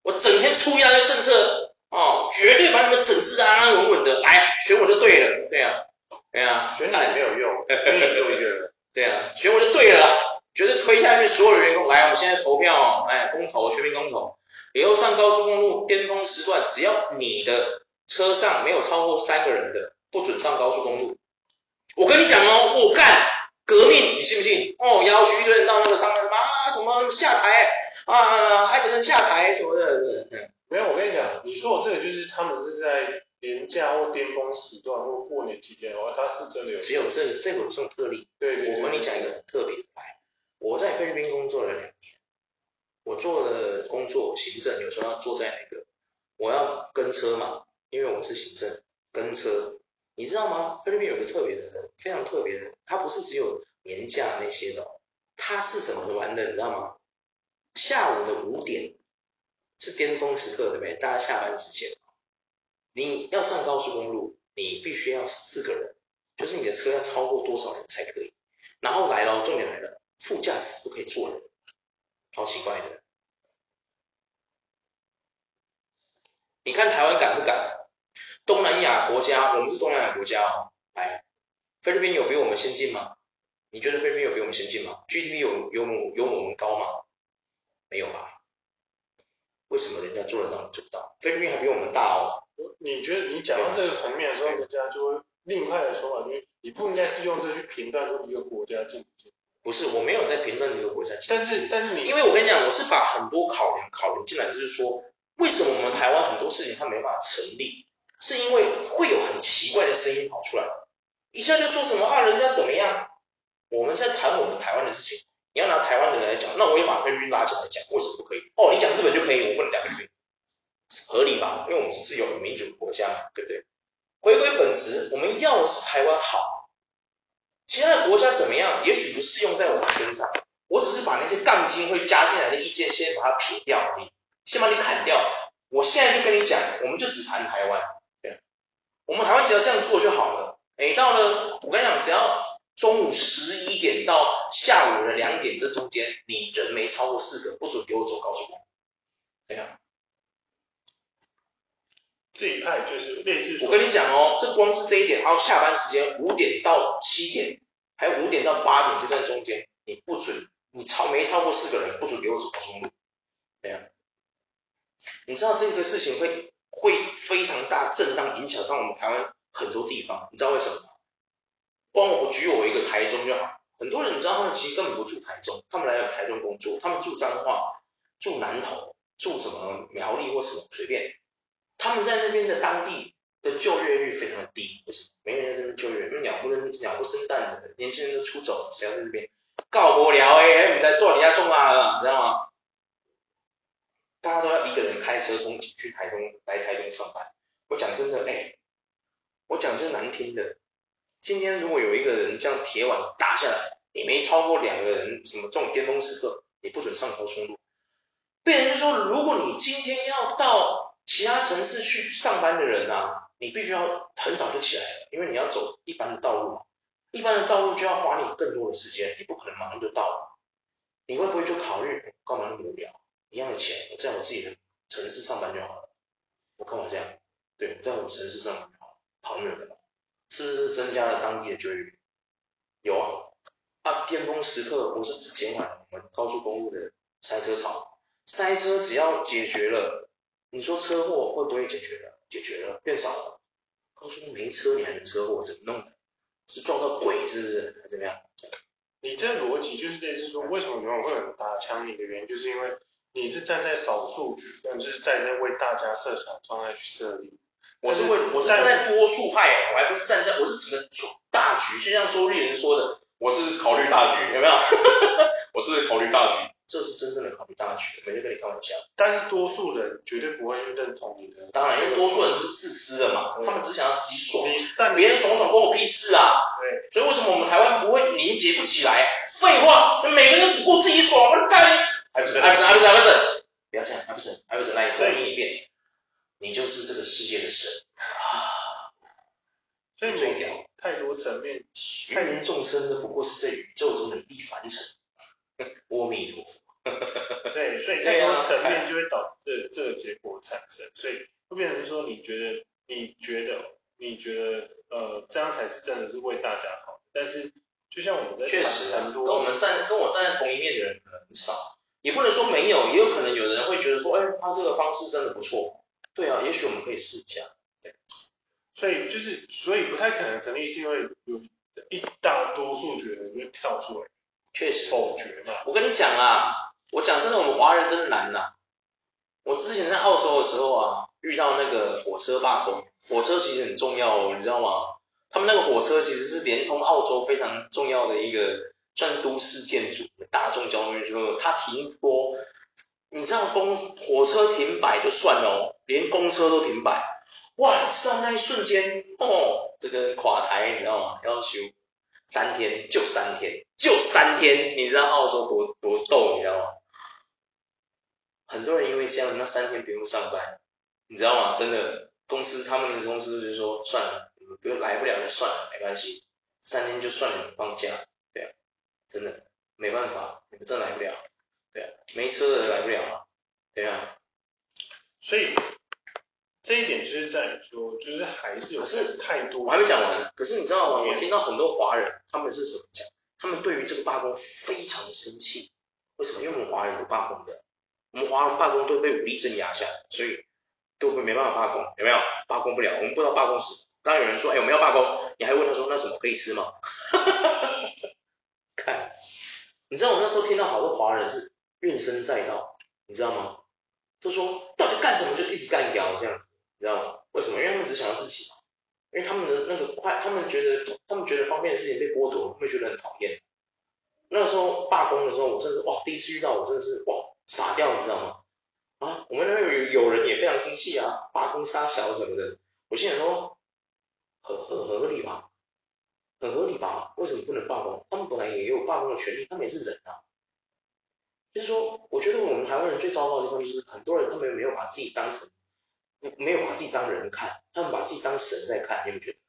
Speaker 1: 我整天出一大堆政策，哦，绝对把你们整治安安稳稳的，来选我就对了，对啊，对啊，
Speaker 2: 选你也没有用，你只有一个人，
Speaker 1: 对啊，选我就对了，绝对推下面所有的员工，来，我们现在投票，哎，公投，全民公投。以后上高速公路巅峰时段，只要你的车上没有超过三个人的，不准上高速公路。我跟你讲哦，我干革命，你信不信？哦，要求一堆人到那个上面啊，什么下台啊，还不能下台什么的。
Speaker 2: 没有，我跟你讲，你说我这个就是他们是在年假或巅峰时段或过年期间的话，他是真的有。
Speaker 1: 只有这，这个有这种特例。
Speaker 2: 对对，对，对。
Speaker 1: 我跟你讲一个很特别的，我在菲律宾工作了两年。我做的工作行政，有时候要坐在那个，我要跟车嘛，因为我是行政跟车，你知道吗？菲律宾有个特别的人，非常特别的，它不是只有年假那些的，它是怎么玩的，你知道吗？下午的五点是巅峰时刻，对不对？大家下班时间，你要上高速公路，你必须要四个人，就是你的车要超过多少人才可以？然后来了，重点来了，副驾驶不可以坐人。好奇怪的，你看台湾敢不敢？东南亚国家，我们是东南亚国家哦。来，菲律宾有比我们先进吗？你觉得菲律宾有比我们先进吗？GDP 有有有我们高吗？没有吧？为什么人家做得到你做不到？菲律宾还比我们大哦。
Speaker 2: 你觉得你讲到这个层面的时候，人家就会另外的说法，就是你不应该是用这去评断说一个国家进不进。
Speaker 1: 不是，我没有在评论一个国家进，
Speaker 2: 但是但是你，
Speaker 1: 因为我跟你讲，我是把很多考量考虑进来，就是说，为什么我们台湾很多事情它没办法成立，是因为会有很奇怪的声音跑出来，一下就说什么啊，人家怎么样？我们在谈我们台湾的事情，你要拿台湾的人来讲，那我也把菲律宾拉进来讲，为什么不可以？哦，你讲日本就可以，我不能讲菲律宾，合理吧？因为我们是自由民主国家嘛，对不对？回归本质，我们要的是台湾好。其他的国家怎么样？也许不适用在我们身上。我只是把那些杠精会加进来的意见先把它撇掉而已，先把你砍掉。我现在就跟你讲，我们就只谈台湾。对，我们台湾只要这样做就好了。每到了，我跟你讲，只要中午十一点到下午的两点这中间，你人没超过四个，不准给我走高速公路。对呀，
Speaker 2: 这一派就是类似。
Speaker 1: 我跟你讲哦，这光是这一点，还有下班时间五点到七点，还有五点到八点这段中间，你不准你超没超过四个人，不准给我走高速公路。对呀，你知道这个事情会会非常大震荡，影响到我们台湾很多地方，你知道为什么吗？光我举我一个台中就好，很多人你知道他们其实根本不住台中，他们来了台中工作，他们住彰化，住南投，住什么苗栗或什么随便。他们在那边的当地的就业率非常的低，为什么？没人在这边就业，因为鸟不生鸟不生蛋的，年轻人都出走了，谁要在这边？告不了哎，你在做你家送啊，你知道吗？大家都要一个人开车从去台中来台中上班。我讲真的，哎，我讲真难听的，今天如果有一个人这样铁腕打下来，你没超过两个人，什么这种巅峰时刻，你不准上高速公路。被人说，如果你今天要到。其他城市去上班的人啊，你必须要很早就起来，因为你要走一般的道路嘛，一般的道路就要花你更多的时间，你不可能马上就到。你会不会就考虑，干嘛那么无聊？一样的钱，我在我自己的城市上班就好了。我干嘛这样？对，我在我城市上班就好了，跑那么远干嘛？是不是增加了当地的就业率？有啊，啊，巅峰时刻不是减缓了我们高速公路的塞车潮？塞车只要解决了。你说车祸会不会解决了？解决了，变少了。高速没车，你还能车祸？怎么弄的？是撞到鬼是不是？还是怎么样？
Speaker 2: 你这逻辑就是类似说，为什么有人会很打枪你的原因，就是因为你是站在少数局，但就是在那为大家设想方案去设立。
Speaker 1: 我是为我是站在多数派，我还不是站在，我是指的大局。就像周立人说的，我是考虑大局，有没有？我是考虑大局。这是真正的考虑大局，没在跟你开玩笑。
Speaker 2: 但是多数人绝对不会去认同你的。
Speaker 1: 当然，因为多数人是自私的嘛，他们只想要自己爽，但别人爽爽关我屁事啊。对。所以为什么我们台湾不会凝结不起来？废话，每个人只顾自己爽，我干。还不是还不是还不是还不是，不要这样，还不是还不是，来再问一遍，你就是这个世界的神啊。
Speaker 2: 所以最屌，太多层面，
Speaker 1: 芸芸众生的不过是这宇宙中的一粒凡尘。阿弥陀佛。
Speaker 2: 对，所以太多层面就会导致这个结果产生，所以会变成说，你觉得，你觉得，你觉得，呃，这样才是真的是为大家好。但是，就像我们在
Speaker 1: 确实很多跟我们站跟我站在同一面的人可能很少，也不能说没有，也有可能有人会觉得说，哎，他这个方式真的不错。对啊，也许我们可以试一下。对，
Speaker 2: 所以就是，所以不太可能成立，是因为有一大多数觉得就跳出来。
Speaker 1: 确实，
Speaker 2: 否决嘛。
Speaker 1: 我跟你讲啊，我讲真的，我们华人真的难呐。我之前在澳洲的时候啊，遇到那个火车罢工，火车其实很重要哦，你知道吗？他们那个火车其实是连通澳洲非常重要的一个算都市建筑、大众交通运输。它停播，你知道公火车停摆就算了，连公车都停摆。哇，你知道那一瞬间哦，这个垮台，你知道吗？要修。三天就三天就三天，你知道澳洲多多逗，你知道吗？很多人因为这样，那三天不用上班，你知道吗？真的，公司他们的公司就说，算了，你们不用来不了就算了，没关系，三天就算了，放假，真的没办法，你们真来不了，对啊，没车的人来不了啊，对啊，
Speaker 2: 所以。这一点就是在于说，就是还是有是太多，
Speaker 1: 我还没讲完。可是你知道吗？我听到很多华人，他们是怎么讲？他们对于这个罢工非常的生气。为什么？因为我们华人有罢工的，我们华人罢工都被武力镇压下来，所以都没办法罢工，有没有？罢工不了，我们不知道罢工是。当有人说，哎，我们要罢工，你还问他说，那什么可以吃吗？看，你知道我那时候听到好多华人是怨声载道，你知道吗？就说到底干什么就一直干掉这样子。你知道吗？为什么？因为他们只想要自己嘛，因为他们的那个快，他们觉得他们觉得方便的事情被剥夺，会觉得很讨厌。那时候罢工的时候，我真的是哇，第一次遇到，我真的是哇傻掉，你知道吗？啊，我们那边有有人也非常生气啊，罢工杀小什么的。我心想说，很很合理吧，很合理吧？为什么不能罢工？他们本来也有罢工的权利，他们也是人啊。就是说，我觉得我们台湾人最糟糕的地方就是，很多人他们没有把自己当成。没有把自己当人看，他们把自己当神在看，你有没有觉得？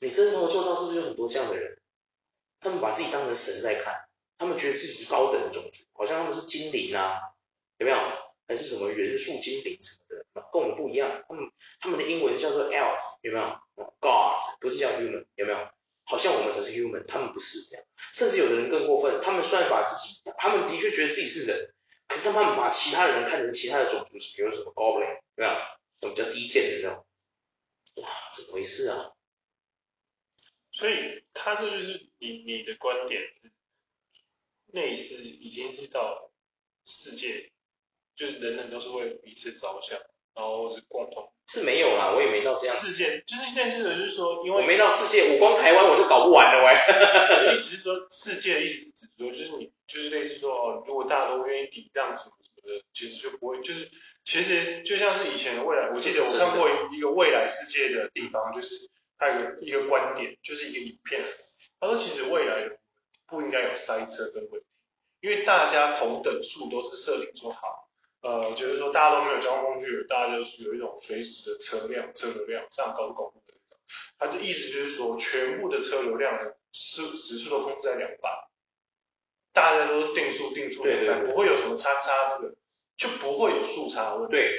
Speaker 1: 你生活周遭是不是有很多这样的人？他们把自己当成神在看，他们觉得自己是高等的种族，好像他们是精灵啊，有没有？还是什么元素精灵什么的？跟我们不一样，他们他们的英文叫做 elf，有没有？God 不是叫 human，有没有？好像我们才是 human，他们不是这样。甚至有的人更过分，他们算法自己，他们的确觉得自己是人，可是他们把其他人看成其他的种族，比如什么 goblin，有没有？什么叫低贱的那种？哇，怎么回事啊？
Speaker 2: 所以他这就是你你的观点是，类似已经，是人人都是为彼此着想，然后是共同。
Speaker 1: 是没有啦，我也没到这样。
Speaker 2: 世界就是类似的，就是说，因为
Speaker 1: 我没到世界，我光台湾我就搞不完了喂。
Speaker 2: 意思是说，世界的意思是说，就是你就是类似说哦，如果大家都愿意抵抗什么什么的，其实就不会，就是其实就像是以前的未来，我记得我看过一个未来世界的地方，就是他有一个一个观点，就是一个影片，他说其实未来不应该有塞车跟问题，因为大家同等数都是设定做好。呃，就是说大家都没有交通工具，大家就是有一种随时的车辆车流量上高速公路的那种，它的意思就是说，全部的车流量的时时速都控制在两百，大家都是定速定速，对对，对，不会有什么差差的，就不会有速差问题。对，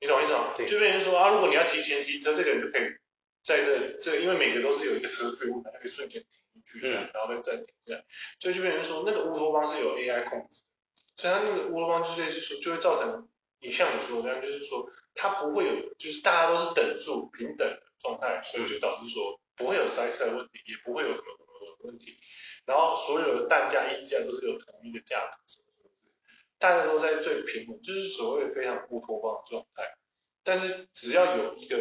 Speaker 2: 你懂意思吗？对，就变成说啊，如果你要提前停车，这个人就可以在这这，因为每个都是有一个车距，他可以瞬间停进去，嗯，然后再暂停下来，所以就变成说那个乌托邦是有 AI 控制。所以它那个乌托邦就类似说，就会造成你像你说的那样，就是说它不会有，就是大家都是等数平等的状态，所以就导致说不会有塞车的问题，也不会有什么什么的问题。然后所有的单价、溢价都是有统一的价格，什么什么大家都在最平稳，就是所谓非常乌托邦的状态。但是只要有一个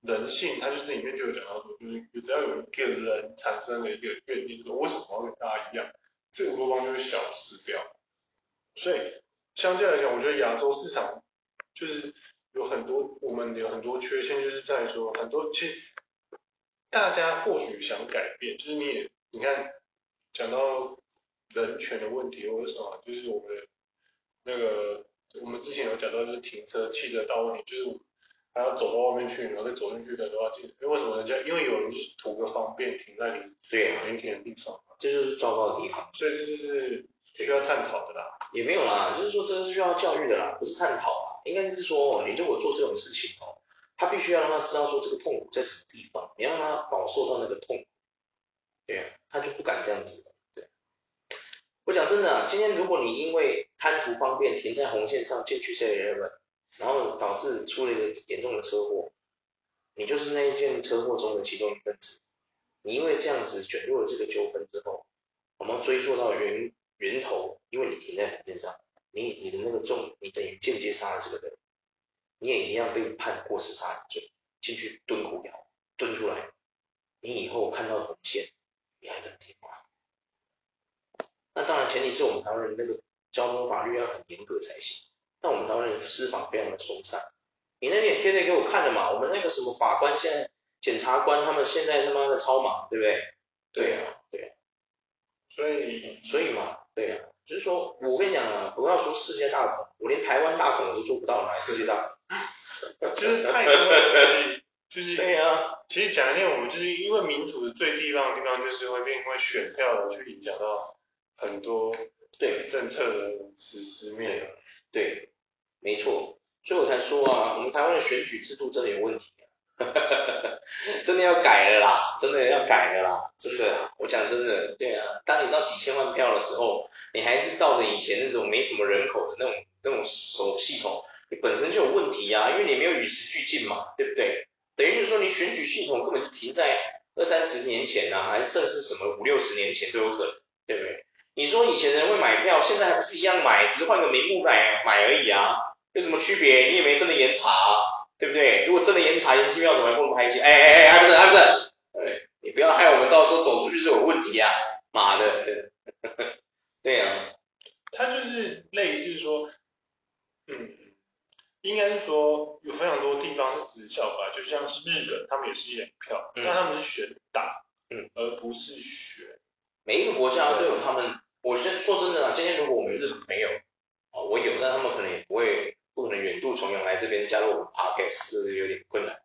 Speaker 2: 人性，它就是里面就有讲到说，就是只要有一个人产生了一个怨念，说为什么要跟大家一样，这个乌托邦就会消失掉。所以相对来讲，我觉得亚洲市场就是有很多我们有很多缺陷，就是在说很多其实大家或许想改变，就是你也你看讲到人权的问题或者什么，就是我们的那个我们之前有讲到就是停车汽车道问题，就是还要走到外面去，然后再走进去的都要进，因为为什么人家因为有人就是图个方便停在你对停停的地方，
Speaker 1: 这就是糟糕的地方，
Speaker 2: 所以这就是需要探讨的啦。
Speaker 1: 也没有啦，就是说这是需要教育的啦，不是探讨啊，应该是说你如果做这种事情哦，他必须要让他知道说这个痛苦在什么地方，你让他饱受到那个痛苦，对啊，他就不敢这样子了，对。我讲真的，今天如果你因为贪图方便停在红线上进去 7-Eleven，然后导致出了一个严重的车祸，你就是那一件车祸中的其中一份子，你因为这样子卷入了这个纠纷之后，我们追溯到原。源头，因为你停在红线上，你你的那个重，你等于间接杀了这个人，你也一样被判过失杀人罪，进去蹲苦窑，蹲出来，你以后看到红线，你还能停吗？那当然前提是我们台湾人那个交通法律要很严格才行，但我们台湾人司法非常的松散，你那天也贴那给我看了嘛，我们那个什么法官现在，检察官他们现在他妈的超忙，对不对？对啊，对啊，
Speaker 2: 所以
Speaker 1: 所以嘛。对啊，就是说，我跟你讲啊，不要说世界大同，我连台湾大同我都做不到，来世界大
Speaker 2: 同，就是太多了，就是
Speaker 1: 对啊，
Speaker 2: 其实讲一点，我们就是因为民主的最地方的地方，就是会变，因为选票去影响到很多对政策的实施面，
Speaker 1: 对，对，没错，所以我才说啊，我们台湾的选举制度真的有问题。真的要改了啦，真的要改了啦，真的，我讲真的，对啊，当你到几千万票的时候，你还是照着以前那种没什么人口的那种那种手系统，你本身就有问题啊，因为你没有与时俱进嘛，对不对？等于就是说你选举系统根本就停在二三十年前呐、啊，还是甚至什么五六十年前都有可能，对不对？你说以前人会买票，现在还不是一样买，只是换个名目买买而已啊，有什么区别？你也没真的严查、对不对？如果真的严查严机票，怎么还不能拍戏？哎哎哎，还不是还不是？哎，你不要害我们到时候走出去就有问题啊！妈的，对，对啊，
Speaker 2: 他就是类似说，嗯，应该是说有非常多地方是直效吧，就像是日本，他们也是验票，但他们是选党，嗯，而不是选。
Speaker 1: 每一个国家都有他们，我先说真的啊，今天如果我们日本没有，啊，我有，但他们可能也不会。不可能远渡重洋来这边加入我们 Podcast，这是有点困难。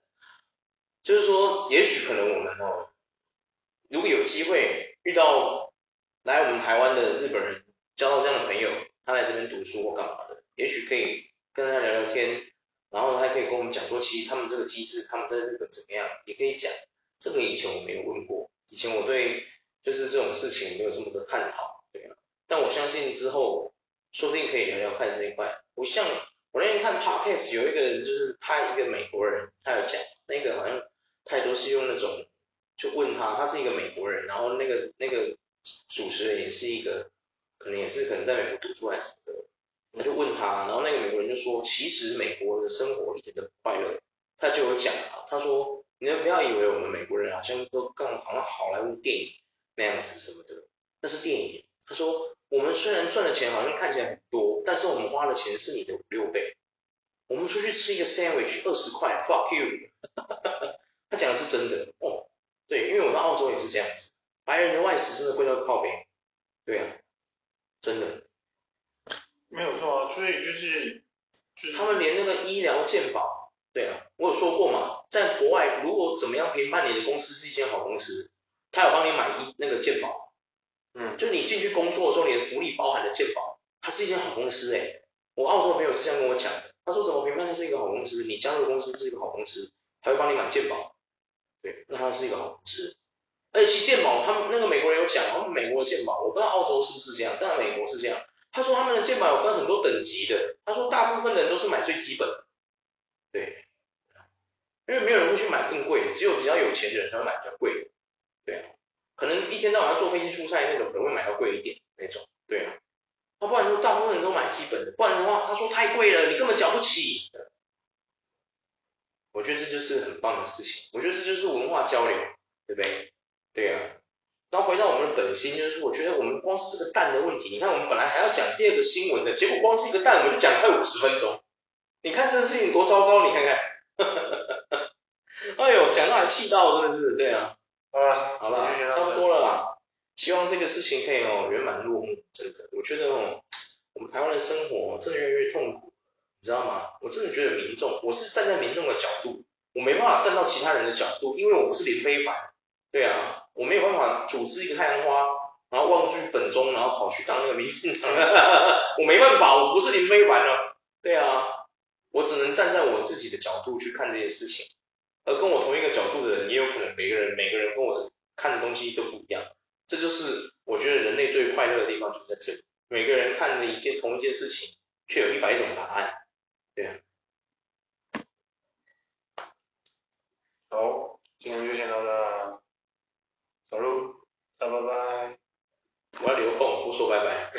Speaker 1: 就是说，也许可能我们哦，如果有机会遇到来我们台湾的日本人，交到这样的朋友，他来这边读书或干嘛的，也许可以跟他聊聊天，然后还可以跟我们讲说，其实他们这个机制，他们在日本怎么样，也可以讲。这个以前我没有问过，以前我对就是这种事情没有这么的探讨，对啊。但我相信之后说不定可以聊聊看这一块。我像我那天看 podcast 有一个人就是他一个美国人，他有讲那个好像太多是用那种就问他，他是一个美国人，然后那个那个主持人也是一个可能也是可能在美国读书还是什么的。我就问他，然后那个美国人就说，其实美国的生活一点都不快乐。他就有讲啊，他说，你们不要以为我们美国人好像都更好像好莱坞电影那样子什么的，那是电影。他说，我们虽然赚的钱好像看起来很多，但是我们花的钱是你的五六倍。我们出去吃一个 sandwich 二十块，fuck you。他讲的是真的哦，对，因为我在澳洲也是这样子，白人的外食真的贵到靠边，对啊，真的。
Speaker 2: 没有错啊，所以就是，就是
Speaker 1: 他们连那个医疗健保，对啊，我有说过嘛，在国外如果怎么样评判你的公司是一间好公司，他有帮你买医那个健保，嗯，就你进去工作的时候，你的福利包含的健保，它是一间好公司诶。我澳洲的朋友是这样跟我讲的，他说怎么评判它是一个好公司？你加入公司是一个好公司，他会帮你买健保，对，那它是一个好公司。而且其健保，他们那个美国人有讲，他们美国的健保，我不知道澳洲是不是这样，但美国是这样。他说他们的健保有分很多等级的，他说大部分的人都是买最基本，对，因为没有人会去买更贵的，只有比较有钱的人才会买比较贵的，对啊，可能一天到晚要坐飞机出差那种可能会买到贵一点那种，对啊，他不然说大部分人都买基本的，不然的话他说太贵了，你根本缴不起，我觉得这就是很棒的事情，我觉得这就是文化交流，对不对？对啊。然后回到我们的本心，就是我觉得我们光是这个蛋的问题，你看我们本来还要讲第二个新闻的，结果光是一个蛋，我们就讲快五十分钟。你看这个事情多糟糕，你看看，哎呦，讲到还气到，真的是，对啊。好了，好了，差不多了啦。希望这个事情可以哦圆满落幕。真的，我觉得哦，我们台湾的生活真的越来越痛苦，你知道吗？我真的觉得民众，我是站在民众的角度，我没办法站到其他人的角度，因为我不是林非凡。对啊。我没有办法组织一个太阳花，然后忘记本宗，然后跑去当那个民进党。我没办法，我不是林非凡啊。对啊，我只能站在我自己的角度去看这些事情。而跟我同一个角度的人，也有可能每个人每个人跟我看的东西都不一样。这就是我觉得人类最快乐的地方，就在这里。每个人看的一件同一件事情，却有一百种答案。对啊。
Speaker 2: 好，今天就先到这，小鹿，拜拜。
Speaker 1: 我要留空，不说拜拜。